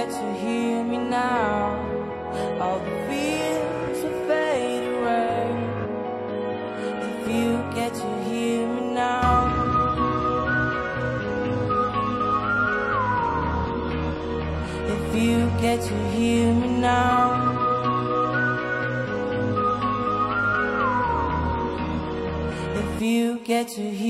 that you hear me now. All the fears will fade away. If you get to hear me now. If you get to hear me now. If you get to hear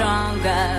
I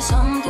something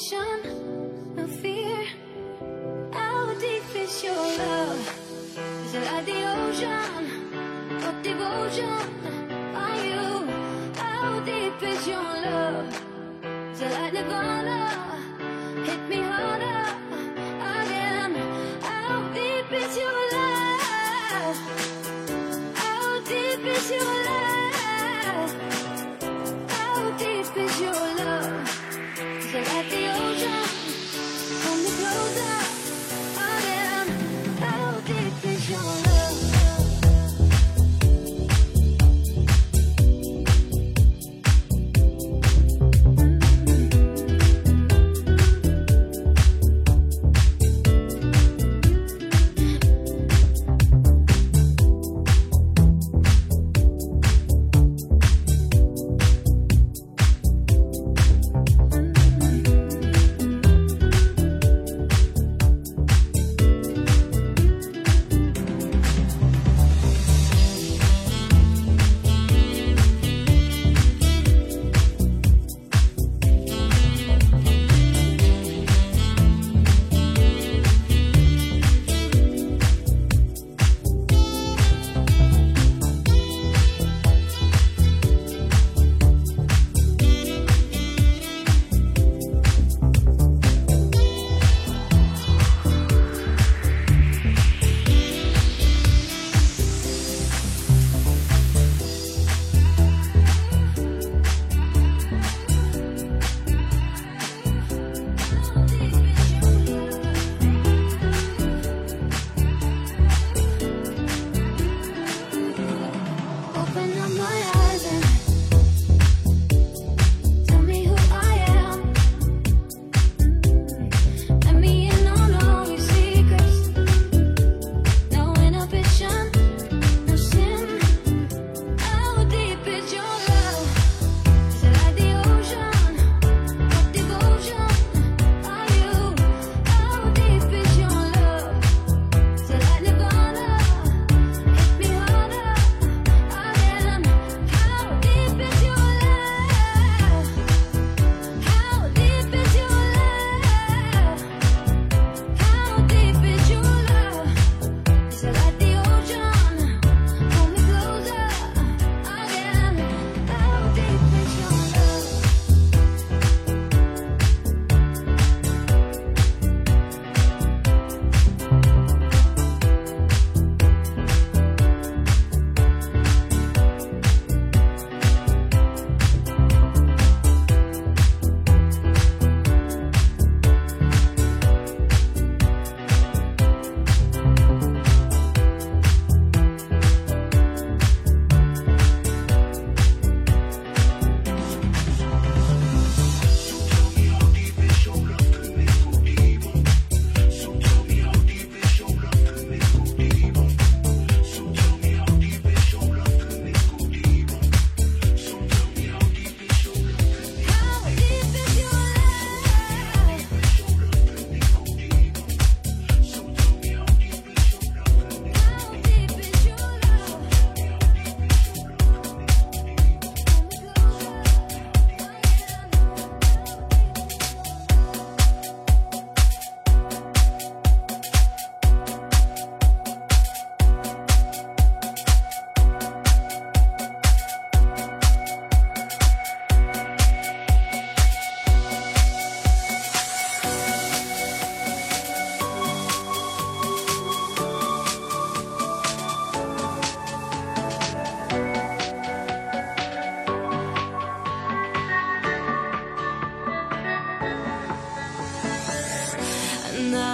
inhibition, no fear. How deep is your love? Is it like the ocean? What devotion are you? How deep is your love? Is it like Nirvana?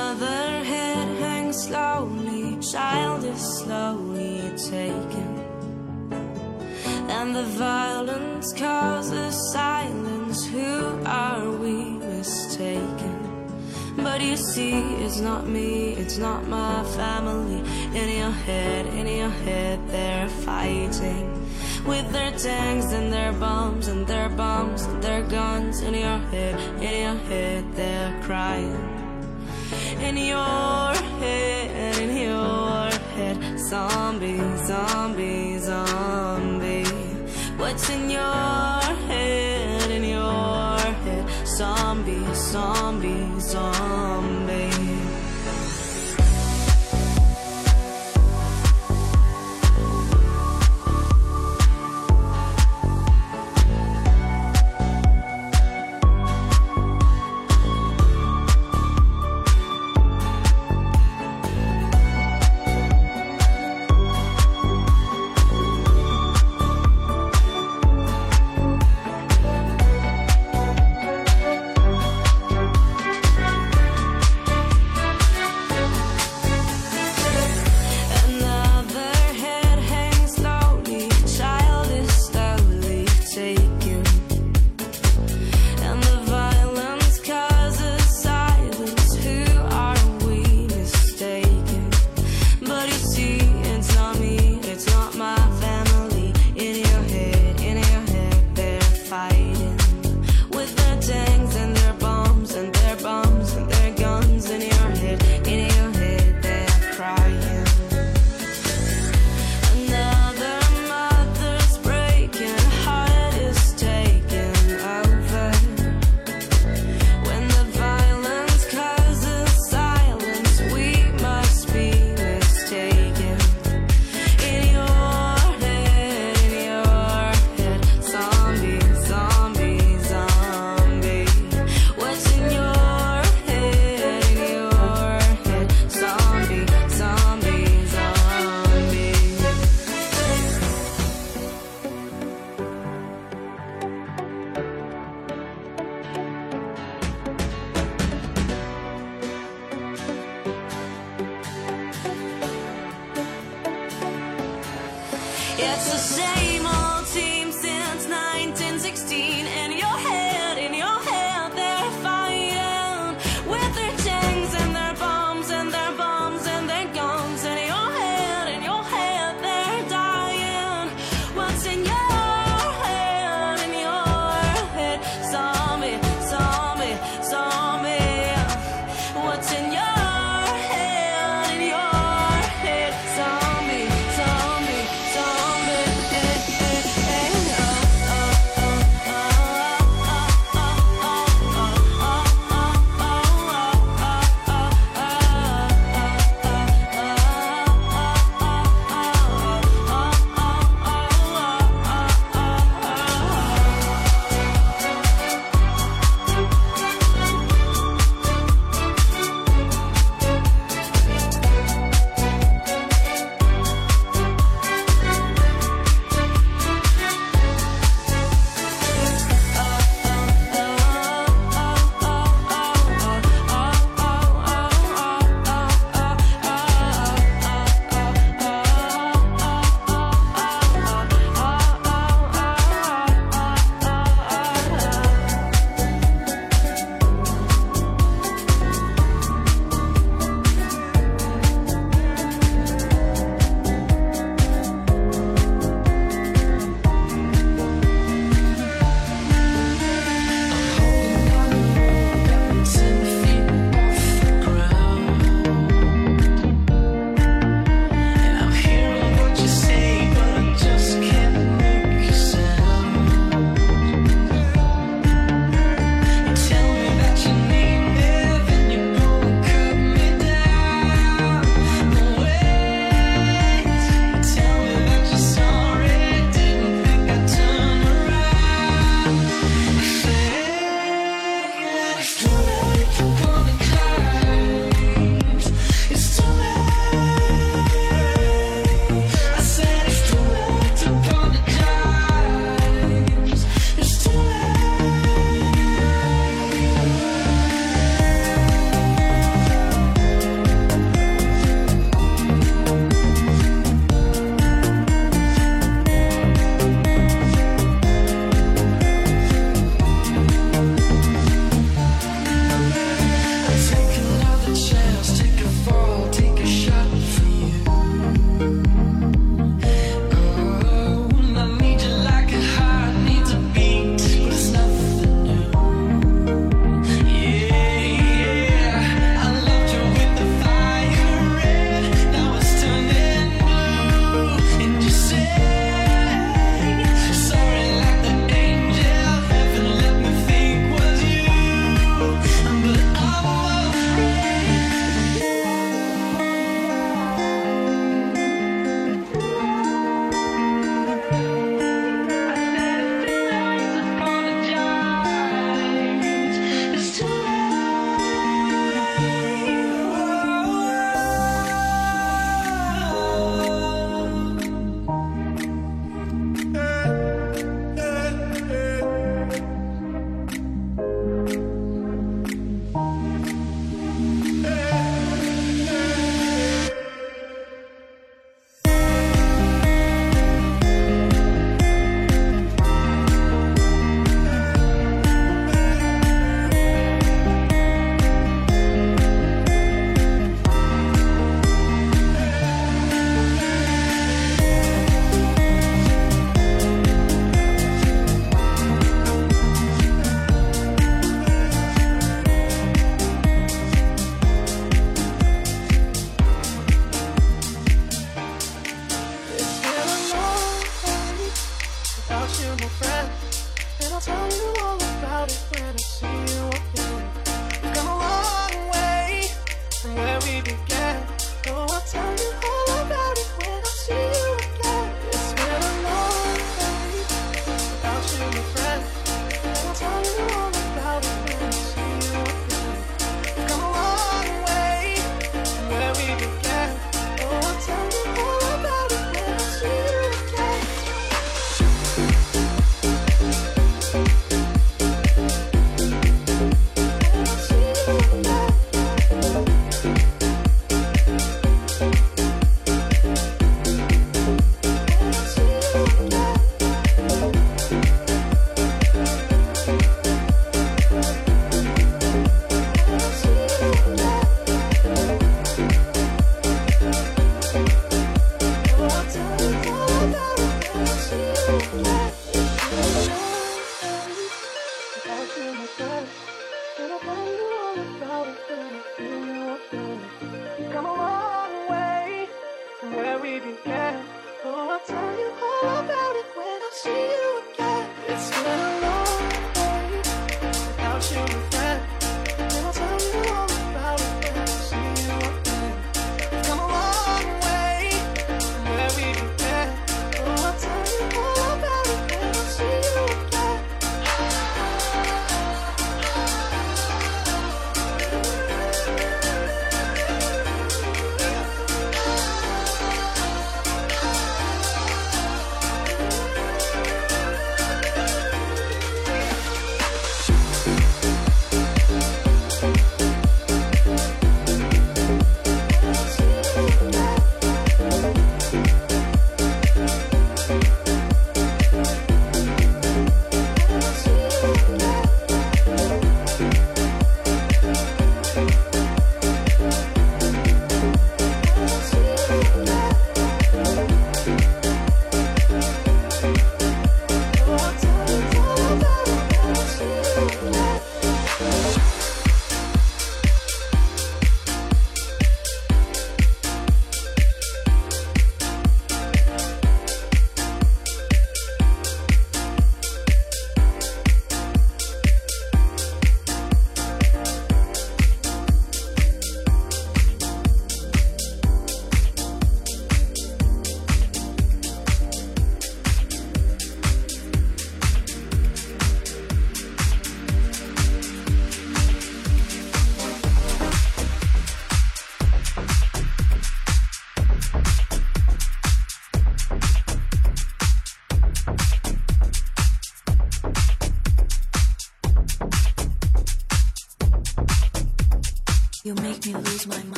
Another head hangs slowly, child is slowly taken. And the violence causes silence. Who are we mistaken? But you see, it's not me, it's not my family. In your head, in your head, they're fighting. With their tanks and their bombs and their bombs and their guns. In your head, in your head, they're crying in your head, in your head. Zombie, zombie, zombie. What's in your head, in your head? Zombie, zombie, zombie.